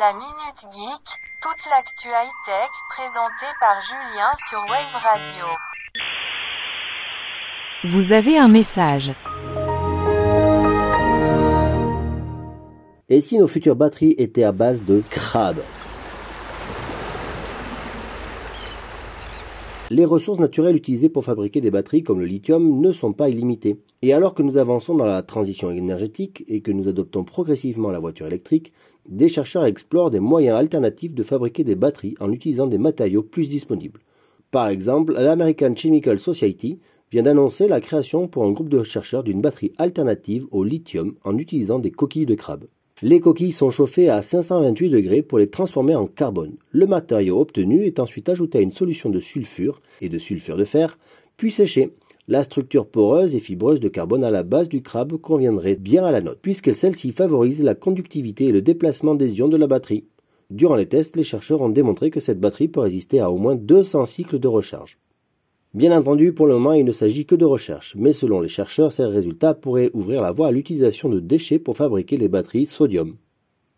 La Minute Geek, toute l'actu high-tech présentée par Julien sur Wave Radio. Vous avez un message. Et si nos futures batteries étaient à base de crabe Les ressources naturelles utilisées pour fabriquer des batteries comme le lithium ne sont pas illimitées. Et alors que nous avançons dans la transition énergétique et que nous adoptons progressivement la voiture électrique, des chercheurs explorent des moyens alternatifs de fabriquer des batteries en utilisant des matériaux plus disponibles. Par exemple, l'American Chemical Society vient d'annoncer la création pour un groupe de chercheurs d'une batterie alternative au lithium en utilisant des coquilles de crabe. Les coquilles sont chauffées à 528 degrés pour les transformer en carbone. Le matériau obtenu est ensuite ajouté à une solution de sulfure et de sulfure de fer, puis séché. La structure poreuse et fibreuse de carbone à la base du crabe conviendrait bien à la note, puisque celle-ci favorise la conductivité et le déplacement des ions de la batterie. Durant les tests, les chercheurs ont démontré que cette batterie peut résister à au moins 200 cycles de recharge. Bien entendu, pour le moment, il ne s'agit que de recherche, mais selon les chercheurs, ces résultats pourraient ouvrir la voie à l'utilisation de déchets pour fabriquer les batteries sodium.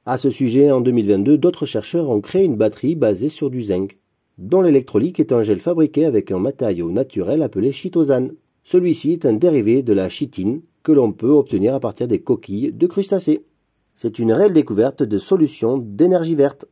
À ce sujet, en 2022, d'autres chercheurs ont créé une batterie basée sur du zinc, dont l'électrolyte est un gel fabriqué avec un matériau naturel appelé chitosane. Celui-ci est un dérivé de la chitine que l'on peut obtenir à partir des coquilles de crustacés. C'est une réelle découverte de solutions d'énergie verte.